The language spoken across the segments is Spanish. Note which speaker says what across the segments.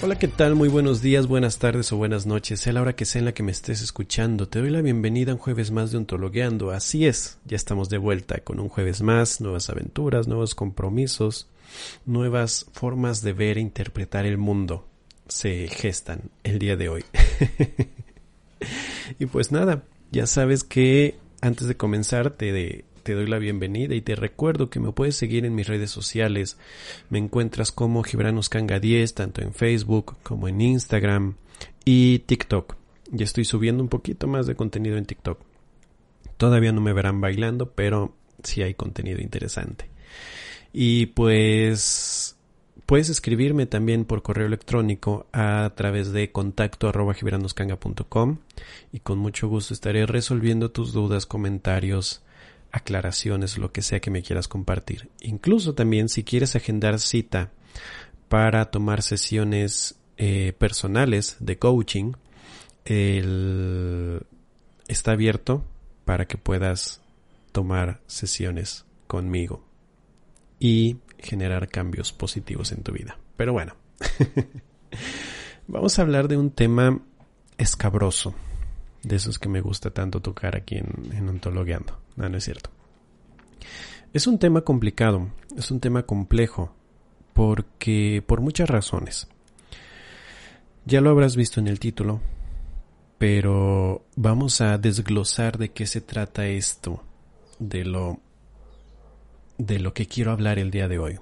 Speaker 1: Hola, ¿qué tal? Muy buenos días, buenas tardes o buenas noches, sea la hora que sea en la que me estés escuchando. Te doy la bienvenida a un jueves más de Ontologueando. Así es, ya estamos de vuelta con un jueves más, nuevas aventuras, nuevos compromisos, nuevas formas de ver e interpretar el mundo se gestan el día de hoy. y pues nada, ya sabes que antes de comenzar te, te doy la bienvenida y te recuerdo que me puedes seguir en mis redes sociales. Me encuentras como Kanga 10 tanto en Facebook como en Instagram y TikTok. Ya estoy subiendo un poquito más de contenido en TikTok. Todavía no me verán bailando, pero sí hay contenido interesante. Y pues puedes escribirme también por correo electrónico a través de contacto y con mucho gusto estaré resolviendo tus dudas, comentarios, aclaraciones, lo que sea que me quieras compartir. Incluso también si quieres agendar cita para tomar sesiones eh, personales de coaching, está abierto para que puedas tomar sesiones conmigo y generar cambios positivos en tu vida. Pero bueno, vamos a hablar de un tema escabroso de esos que me gusta tanto tocar aquí en, en Ontologueando. No, no es cierto. Es un tema complicado, es un tema complejo, porque por muchas razones. Ya lo habrás visto en el título, pero vamos a desglosar de qué se trata esto, de lo de lo que quiero hablar el día de hoy.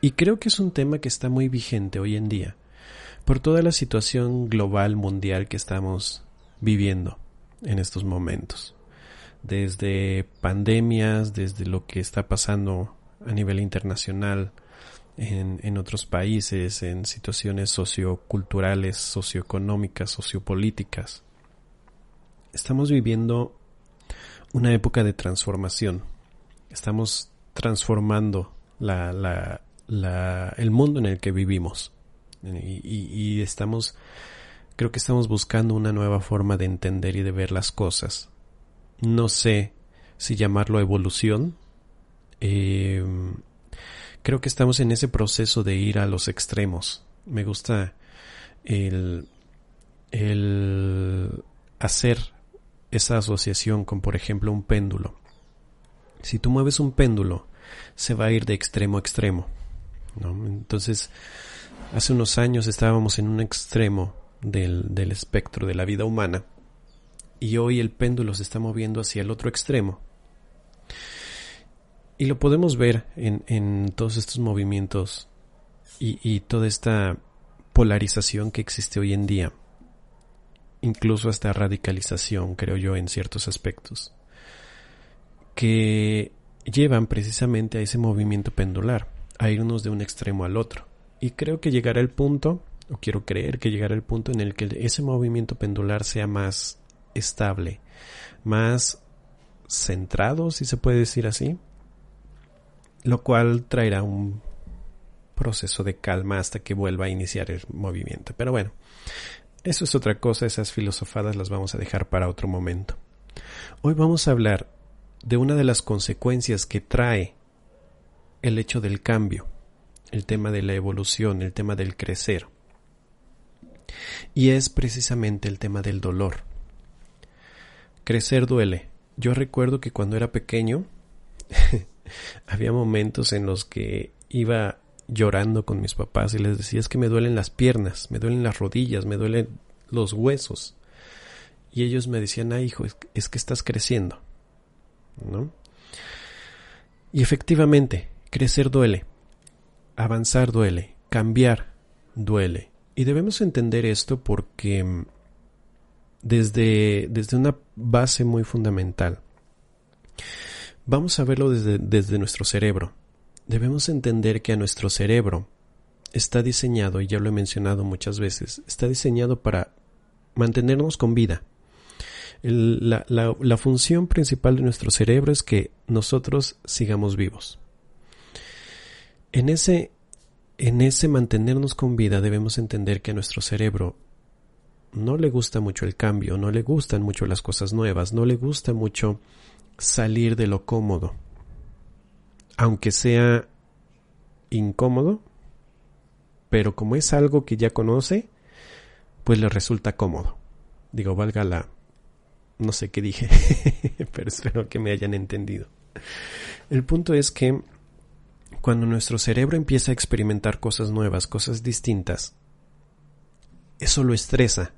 Speaker 1: Y creo que es un tema que está muy vigente hoy en día por toda la situación global mundial que estamos viviendo en estos momentos. Desde pandemias, desde lo que está pasando a nivel internacional en, en otros países, en situaciones socioculturales, socioeconómicas, sociopolíticas. Estamos viviendo una época de transformación. Estamos transformando el mundo en el que vivimos. Y, estamos, creo que estamos buscando una nueva forma de entender y de ver las cosas. No sé si llamarlo evolución. Em, creo que estamos en ese proceso de ir a los extremos. Me gusta el, el hacer esa asociación con, por ejemplo, un péndulo. Si tú mueves un péndulo, se va a ir de extremo a extremo. ¿no? Entonces, Hace unos años estábamos en un extremo del, del espectro de la vida humana y hoy el péndulo se está moviendo hacia el otro extremo. Y lo podemos ver en, en todos estos movimientos y, y, toda esta polarización que existe hoy en día. Incluso hasta radicalización, creo yo, en ciertos aspectos. Que llevan precisamente a ese movimiento pendular, a irnos de un extremo al otro. Y creo que llegará el punto, o quiero creer que llegará el punto en el que ese movimiento pendular sea más estable, más centrado, si se puede decir así, lo cual traerá un proceso de calma hasta que vuelva a iniciar el movimiento. Pero bueno, eso es otra cosa, esas filosofadas las vamos a dejar para otro momento. Hoy vamos a hablar de una de las consecuencias que trae el hecho del cambio el tema de la evolución, el tema del crecer. Y es precisamente el tema del dolor. Crecer duele. Yo recuerdo que cuando era pequeño había momentos en los que iba llorando con mis papás y les decía es que me duelen las piernas, me duelen las rodillas, me duelen los huesos. Y ellos me decían, ah, hijo, es que estás creciendo. ¿No? Y efectivamente, crecer duele. Avanzar duele, cambiar duele. Y debemos entender esto porque mm, desde, desde una base muy fundamental, vamos a verlo desde, desde nuestro cerebro. Debemos entender que a nuestro cerebro está diseñado, y ya lo he mencionado muchas veces, está diseñado para mantenernos con vida. la, la función principal de nuestro cerebro es que nosotros sigamos vivos. En ese, en ese mantenernos con vida debemos entender que a nuestro cerebro no le gusta mucho el cambio, no le gustan mucho las cosas nuevas, no le gusta mucho salir de lo cómodo. Aunque sea incómodo, pero como es algo que ya conoce, pues le resulta cómodo. Digo, valga la... no sé qué dije, pero espero que me hayan entendido. El punto es que cuando nuestro cerebro empieza a experimentar cosas nuevas, cosas distintas, eso lo estresa,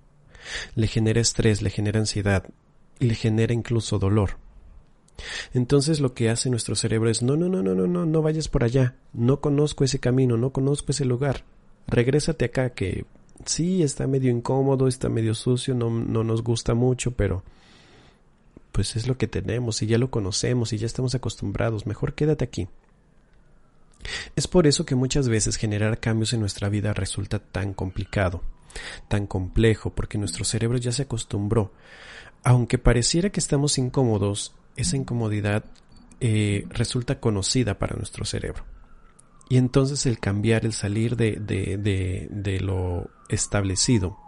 Speaker 1: le genera estrés, le genera ansiedad, le genera incluso dolor. Entonces lo que hace nuestro cerebro es no, no, no, no, no, no, no vayas por allá, no conozco ese camino, no conozco ese lugar, regrésate acá que sí está medio incómodo, está medio sucio, no, no nos gusta mucho, pero pues es lo que tenemos y ya lo conocemos y ya estamos acostumbrados, mejor quédate aquí. Es por eso que muchas veces generar cambios en nuestra vida resulta tan complicado, tan complejo, porque nuestro cerebro ya se acostumbró. Aunque pareciera que estamos incómodos, esa incomodidad eh, resulta conocida para nuestro cerebro. Y entonces el cambiar, el salir de, de, de lo establecido,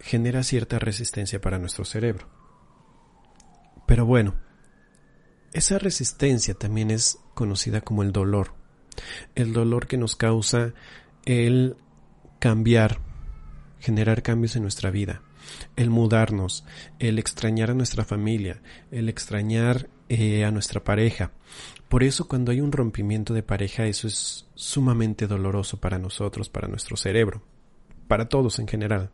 Speaker 1: genera cierta resistencia para nuestro cerebro. Pero bueno, esa resistencia también es conocida como el dolor. El dolor que nos causa el cambiar, generar cambios en nuestra vida, el mudarnos, el extrañar a nuestra familia, el extrañar eh, a nuestra pareja. Por eso cuando hay un rompimiento de pareja eso es sumamente doloroso para nosotros, para nuestro cerebro, para todos en general.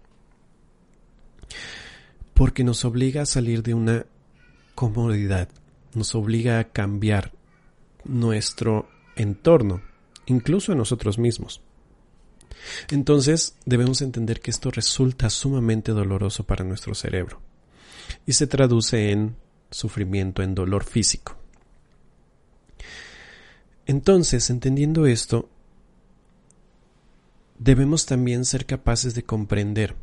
Speaker 1: Porque nos obliga a salir de una comodidad, nos obliga a cambiar nuestro entorno, incluso a nosotros mismos. Entonces debemos entender que esto resulta sumamente doloroso para nuestro cerebro y se traduce en sufrimiento, en dolor físico. Entonces, entendiendo esto, debemos también ser capaces de comprender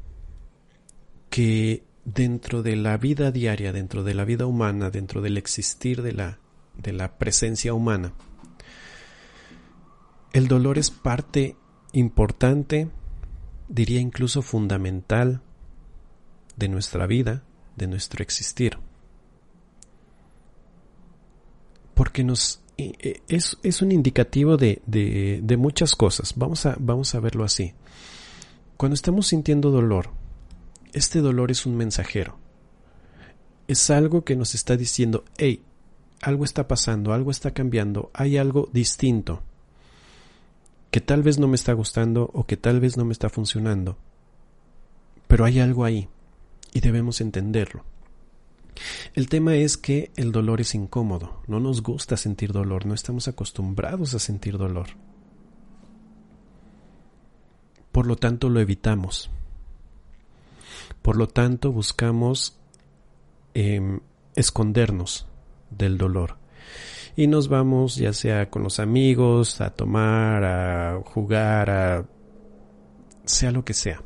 Speaker 1: que dentro de la vida diaria, dentro de la vida humana, dentro del existir de la, de la presencia humana, el dolor es parte importante, diría incluso fundamental, de nuestra vida, de nuestro existir. Porque nos e, es, es un indicativo de, de, de, muchas cosas. Vamos a, vamos a verlo así. Cuando estamos sintiendo dolor, este dolor es un mensajero. Es algo que nos está diciendo, hey, algo está pasando, algo está cambiando, hay algo distinto que tal vez no me está gustando o que tal vez no me está funcionando. Pero hay algo ahí y debemos entenderlo. El tema es que el dolor es incómodo, no nos gusta sentir dolor, no estamos acostumbrados a sentir dolor. Por lo tanto lo evitamos. Por lo tanto buscamos em, escondernos del dolor y nos vamos ya sea con los amigos, a tomar, a jugar, a sea lo que sea.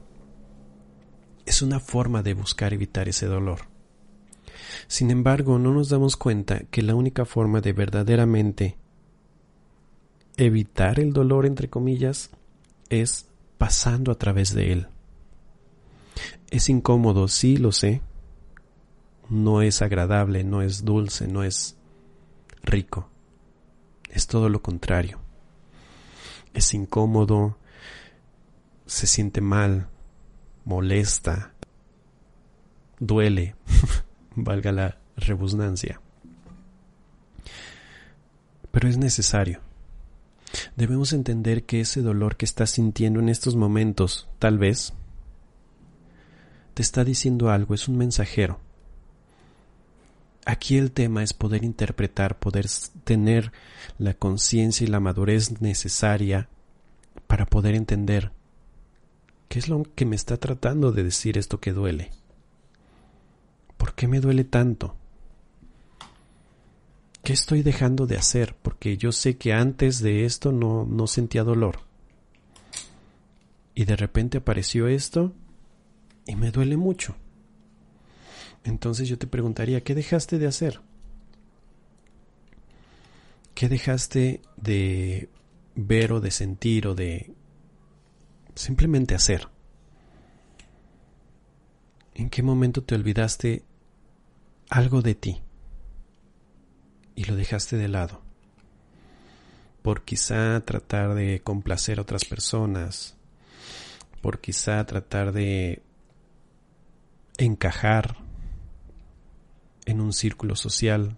Speaker 1: Es una forma de buscar evitar ese dolor. Sin embargo, no nos damos cuenta que la única forma de verdaderamente evitar el dolor, entre comillas, es pasando a través de él. Es incómodo, sí lo sé. No es agradable, no es dulce, no es rico. Es todo lo contrario. Es incómodo, se siente mal, molesta, duele, valga la rebusnancia. Pero es necesario. Debemos entender que ese dolor que estás sintiendo en estos momentos, tal vez, te está diciendo algo, es un mensajero Aquí el tema es poder interpretar, poder tener la conciencia y la madurez necesaria para poder entender qué es lo que me está tratando de decir esto que duele. ¿Por qué me duele tanto? ¿Qué estoy dejando de hacer? Porque yo sé que antes de esto no, no sentía dolor. Y de repente apareció esto y me duele mucho. Entonces yo te preguntaría, ¿qué dejaste de hacer? ¿Qué dejaste de ver o de sentir o de simplemente hacer? ¿En qué momento te olvidaste algo de ti y lo dejaste de lado? Por quizá tratar de complacer a otras personas, por quizá tratar de encajar en un círculo social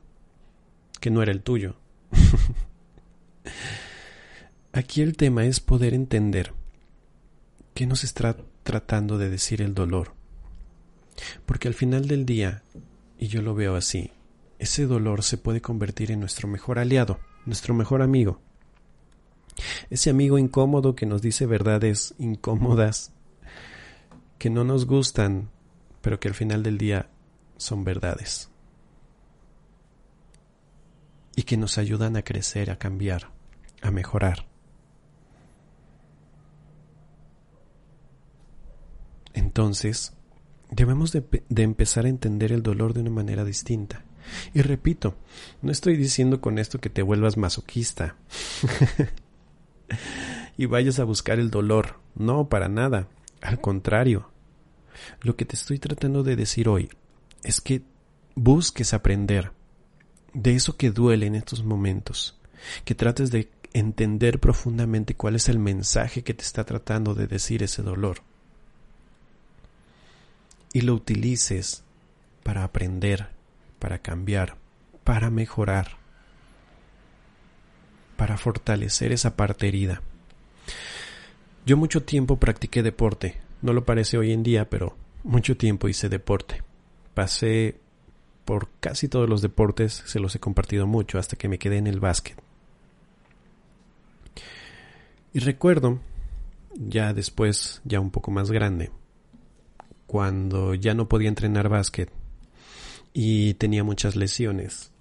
Speaker 1: que no era el tuyo. Aquí el tema es poder entender qué nos está tratando de decir el dolor. Porque al final del día, y yo lo veo así, ese dolor se puede convertir en nuestro mejor aliado, nuestro mejor amigo. Ese amigo incómodo que nos dice verdades incómodas, que no nos gustan, pero que al final del día son verdades. Y que nos ayudan a crecer, a cambiar, a mejorar. Entonces, debemos de, empezar a entender el dolor de una manera distinta. Y repito, no estoy diciendo con esto que te vuelvas masoquista y vayas a buscar el dolor. No, para nada. Al contrario. Lo que te estoy tratando de decir hoy es que busques aprender de eso que duele en estos momentos, que trates de entender profundamente cuál es el mensaje que te está tratando de decir ese dolor y lo utilices para aprender, para cambiar, para mejorar, para fortalecer esa parte herida. Yo mucho tiempo practiqué deporte, no lo parece hoy en día, pero mucho tiempo hice deporte. Pasé por casi todos los deportes, se los he compartido mucho hasta que me quedé en el básquet. Y recuerdo, ya después, ya un poco más grande, cuando ya no podía entrenar básquet y tenía muchas lesiones.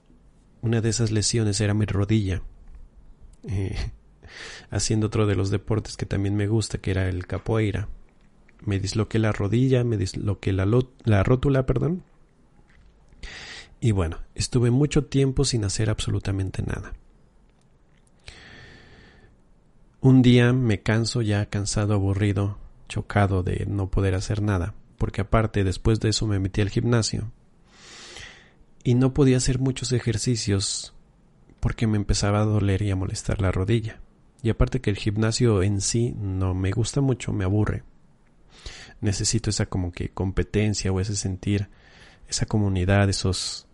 Speaker 1: Una de esas lesiones era mi rodilla. Eh, haciendo otro de los deportes que también me gusta, que era el capoeira. Me disloqué la rodilla, me disloqué la, la rótula, perdón. Y bueno, estuve mucho tiempo sin hacer absolutamente nada. Un día me canso ya cansado, aburrido, chocado de no poder hacer nada porque aparte después de eso me metí al gimnasio y no podía hacer muchos ejercicios porque me empezaba a doler y a molestar la rodilla. Y aparte que el gimnasio en sí no me gusta mucho, me aburre. Necesito esa como que competencia o ese sentir, esa comunidad, esos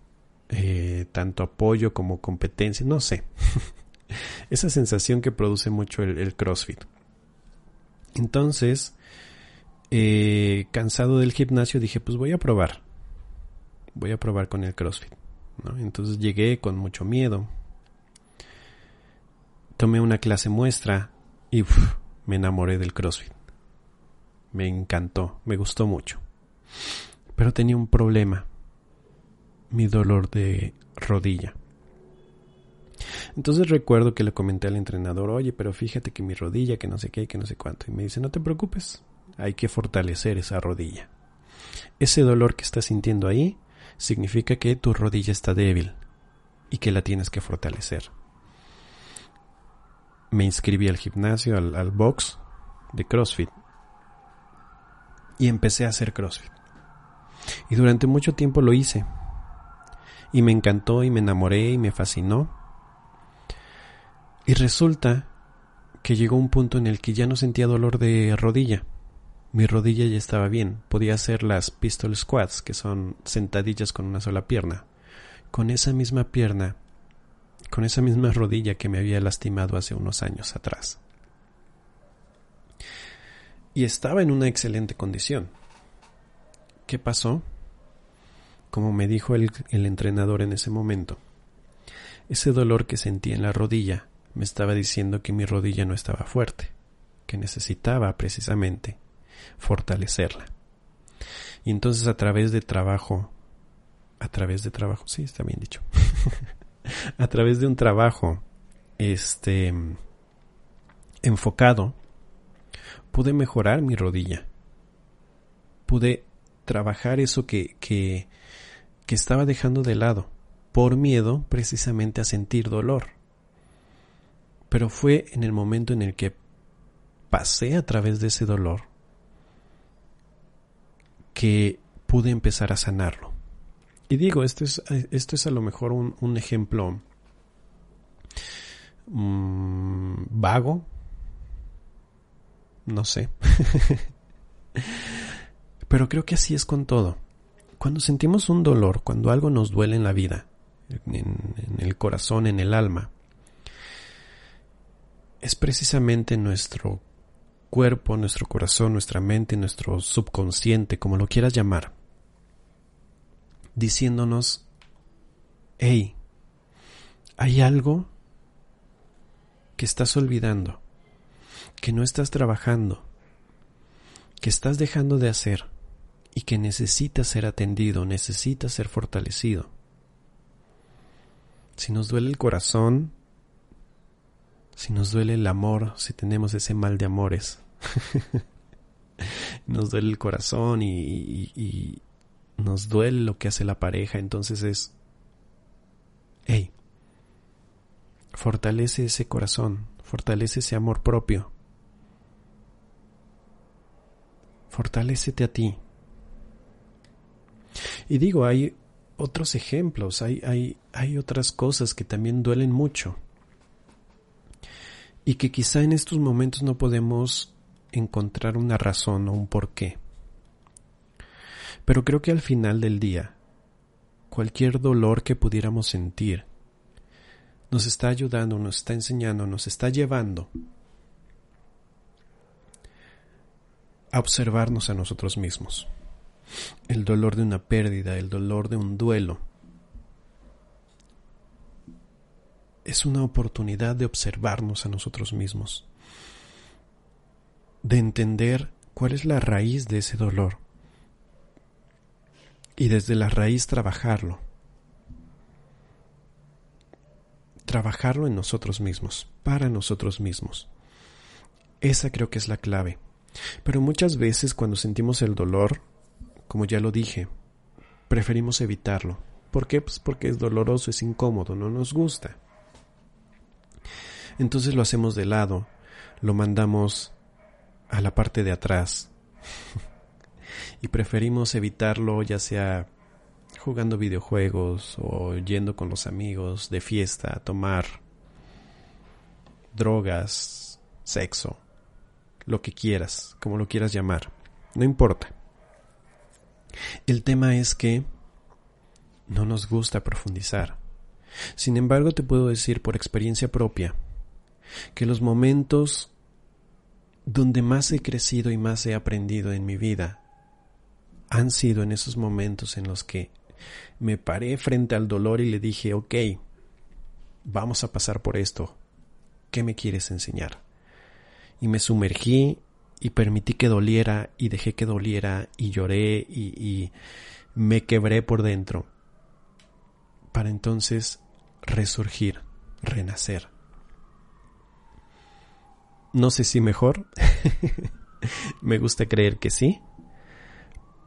Speaker 1: eh, tanto apoyo como competencia, no sé. esa sensación que produce mucho el, CrossFit. Entonces, eh, cansado del gimnasio, dije, pues voy a probar. Voy a probar con el CrossFit. Entonces llegué con mucho miedo. Tomé una clase muestra y me enamoré del CrossFit. Me encantó, me gustó mucho. Pero tenía un problema. Mi dolor de rodilla. Entonces recuerdo que le comenté al entrenador, oye, pero fíjate que mi rodilla, que no sé qué, que no sé cuánto. Y me dice, no te preocupes, hay que fortalecer esa rodilla. Ese dolor que estás sintiendo ahí significa que tu rodilla está débil y que la tienes que fortalecer. Me inscribí al gimnasio, al, box de CrossFit y empecé a hacer CrossFit. Y durante mucho tiempo lo hice. Y me encantó y me enamoré y me fascinó. Y resulta que llegó un punto en el que ya no sentía dolor de rodilla. Mi rodilla ya estaba bien, podía hacer las pistol squats, que son sentadillas con una sola pierna. Con esa misma pierna, con esa misma rodilla que me había lastimado hace unos años atrás. Y estaba en una excelente condición. ¿Qué pasó? Como me dijo el, entrenador en ese momento, ese dolor que sentía en la rodilla me estaba diciendo que mi rodilla no estaba fuerte, que necesitaba precisamente fortalecerla. Y entonces a través de trabajo, a través de trabajo, sí, está bien dicho, a través de un trabajo, este, enfocado, pude mejorar mi rodilla. Pude trabajar eso que, que, que estaba dejando de lado por miedo precisamente a sentir dolor. Pero fue en el momento en el que pasé a través de ese dolor que pude empezar a sanarlo. Y digo, esto es, esto es a lo mejor un, ejemplo mm, vago, no sé. Pero creo que así es con todo. Cuando sentimos un dolor, cuando algo nos duele en la vida, en, el corazón, en el alma, es precisamente nuestro cuerpo, nuestro corazón, nuestra mente, nuestro subconsciente, como lo quieras llamar, diciéndonos, hey, hay algo que estás olvidando, que no estás trabajando, que estás dejando de hacer y que necesitas ser atendido, necesitas ser fortalecido. Si nos duele el corazón, si nos duele el amor, si tenemos ese mal de amores, nos duele el corazón y, nos duele lo que hace la pareja, entonces es, hey, fortalece ese corazón, fortalece ese amor propio, fortalecete a ti. Y digo, hay otros ejemplos, hay, hay, hay otras cosas que también duelen mucho y que quizá en estos momentos no podemos encontrar una razón o un porqué. Pero creo que al final del día, cualquier dolor que pudiéramos sentir nos está ayudando, nos está enseñando, nos está llevando a observarnos a nosotros mismos el dolor de una pérdida, el dolor de un duelo. Es una oportunidad de observarnos a nosotros mismos, de entender cuál es la raíz de ese dolor y desde la raíz trabajarlo. Trabajarlo en nosotros mismos, para nosotros mismos. Esa creo que es la clave. Pero muchas veces cuando sentimos el dolor, como ya lo dije, preferimos evitarlo. ¿Por qué? Pues porque es doloroso, es incómodo, no nos gusta. Entonces lo hacemos de lado, lo mandamos a la parte de atrás. y preferimos evitarlo ya sea jugando videojuegos o yendo con los amigos de fiesta a tomar drogas, sexo, lo que quieras, como lo quieras llamar. No importa. El tema es que no nos gusta profundizar. Sin embargo, te puedo decir por experiencia propia que los momentos donde más he crecido y más he aprendido en mi vida han sido en esos momentos en los que me paré frente al dolor y le dije, ok, vamos a pasar por esto. ¿Qué me quieres enseñar? Y me sumergí y permití que doliera y dejé que doliera y lloré y, me quebré por dentro para entonces resurgir, renacer. No sé si mejor, me gusta creer que sí,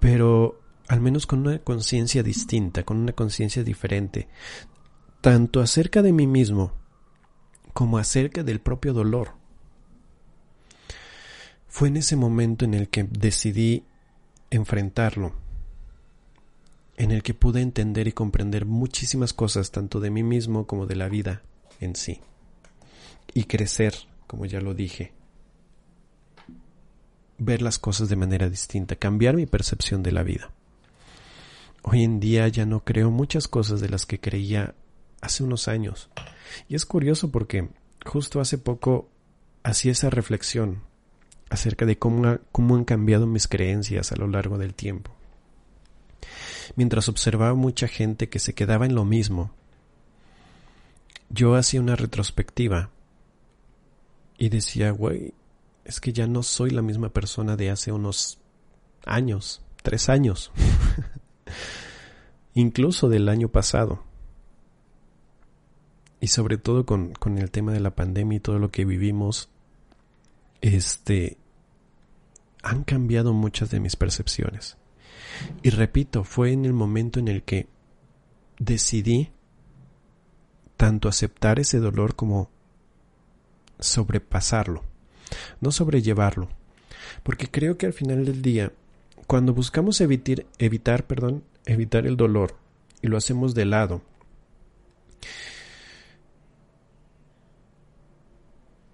Speaker 1: pero al menos con una conciencia distinta, con una conciencia diferente, tanto acerca de mí mismo como acerca del propio dolor. Fue en ese momento en el que decidí enfrentarlo, en el que pude entender y comprender muchísimas cosas tanto de mí mismo como de la vida en sí, y crecer, como ya lo dije, ver las cosas de manera distinta, cambiar mi percepción de la vida. Hoy en día ya no creo muchas cosas de las que creía hace unos años. Y es curioso porque justo hace poco hacía esa reflexión acerca de cómo, cómo han cambiado mis creencias a lo largo del tiempo. Mientras observaba mucha gente que se quedaba en lo mismo, yo hacía una retrospectiva y decía, güey, es que ya no soy la misma persona de hace unos años, tres años, incluso del año pasado. Y sobre todo con, con el tema de la pandemia y todo lo que vivimos, este, han cambiado muchas de mis percepciones. Y repito, fue en el momento en el que decidí tanto aceptar ese dolor como sobrepasarlo, no sobrellevarlo, porque creo que al final del día, cuando buscamos evitar, evitar, el dolor y lo hacemos de lado,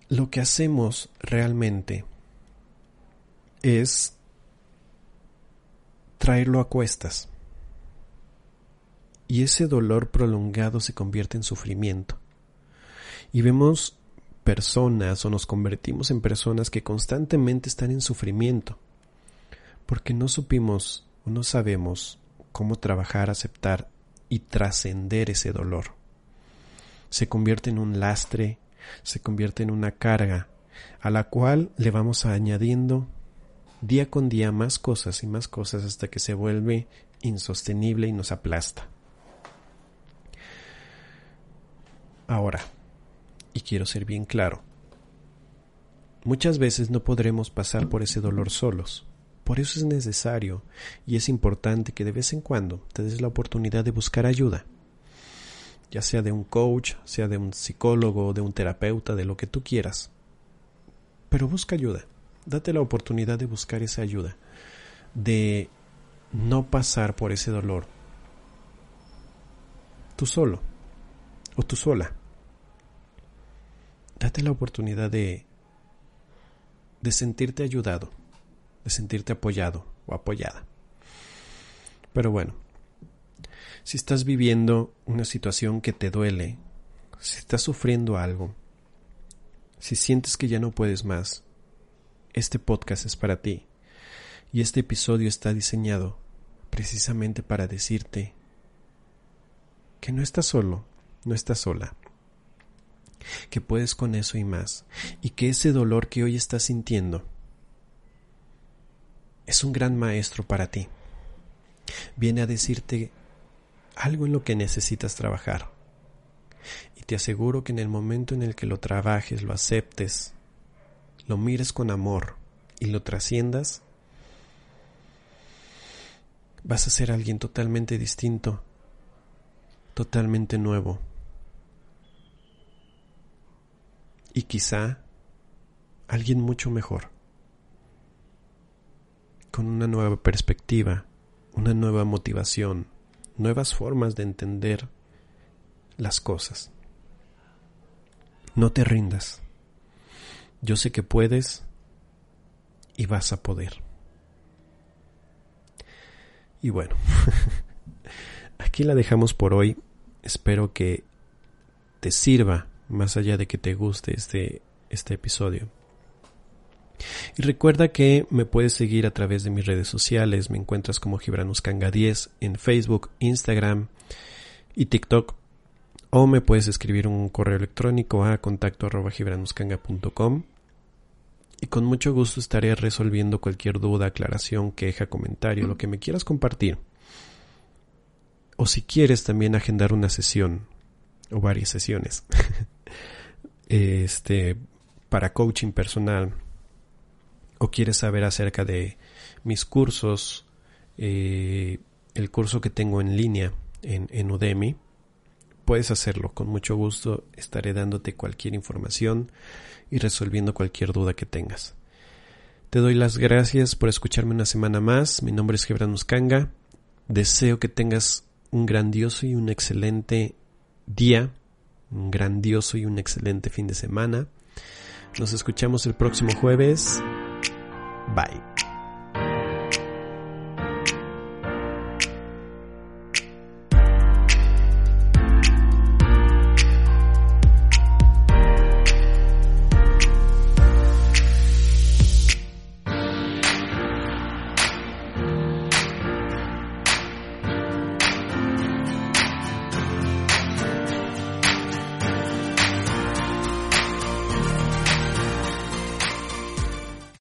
Speaker 1: lo que hacemos realmente es traerlo a cuestas. Y ese dolor prolongado se convierte en sufrimiento. Y vemos personas o nos convertimos en personas que constantemente están en sufrimiento, porque no supimos o no sabemos cómo trabajar, aceptar y trascender ese dolor. Se convierte en un lastre, se convierte en una carga, a la cual le vamos añadiendo día con día más cosas y más cosas hasta que se vuelve insostenible y nos aplasta. Ahora, y quiero ser bien claro. Muchas veces no podremos pasar por ese dolor solos. Por eso es necesario y es importante que de vez en cuando te des la oportunidad de buscar ayuda, ya sea de un coach, sea de un psicólogo, de un terapeuta, de lo que tú quieras. Pero busca ayuda, date la oportunidad de buscar esa ayuda, de no pasar por ese dolor tú solo o tú sola date la oportunidad de, de sentirte ayudado, de sentirte apoyado o apoyada. Pero bueno, si estás viviendo una situación que te duele, si estás sufriendo algo, si sientes que ya no puedes más, este podcast es para ti y este episodio está diseñado precisamente para decirte que no estás solo, no estás sola que puedes con eso y más, y que ese dolor que hoy estás sintiendo es un gran maestro para ti. Viene a decirte algo en lo que necesitas trabajar. Y te aseguro que en el momento en el que lo trabajes, lo aceptes, lo mires con amor y lo trasciendas, vas a ser alguien totalmente distinto, totalmente nuevo. y quizá alguien mucho mejor, con una nueva perspectiva, una nueva motivación, nuevas formas de entender las cosas. No te rindas. Yo sé que puedes y vas a poder. Y bueno, aquí la dejamos por hoy. Espero que te sirva más allá de que te guste este, este episodio. Y recuerda que me puedes seguir a través de mis redes sociales, me encuentras como Gibranuscanga 10 en Facebook, Instagram y TikTok, o me puedes escribir un correo electrónico a contacto arroba y con mucho gusto estaré resolviendo cualquier duda, aclaración, queja, comentario, lo que me quieras compartir. O si quieres también agendar una sesión o varias sesiones este, para coaching personal o quieres saber acerca de mis cursos, eh, el curso que tengo en línea en, en Udemy, puedes hacerlo. Con mucho gusto estaré dándote cualquier información y resolviendo cualquier duda que tengas. Te doy las gracias por escucharme una semana más. Mi nombre es Gebran Muscanga. Deseo que tengas un grandioso y un excelente día un grandioso y un excelente fin de semana. Nos escuchamos el próximo jueves. Bye.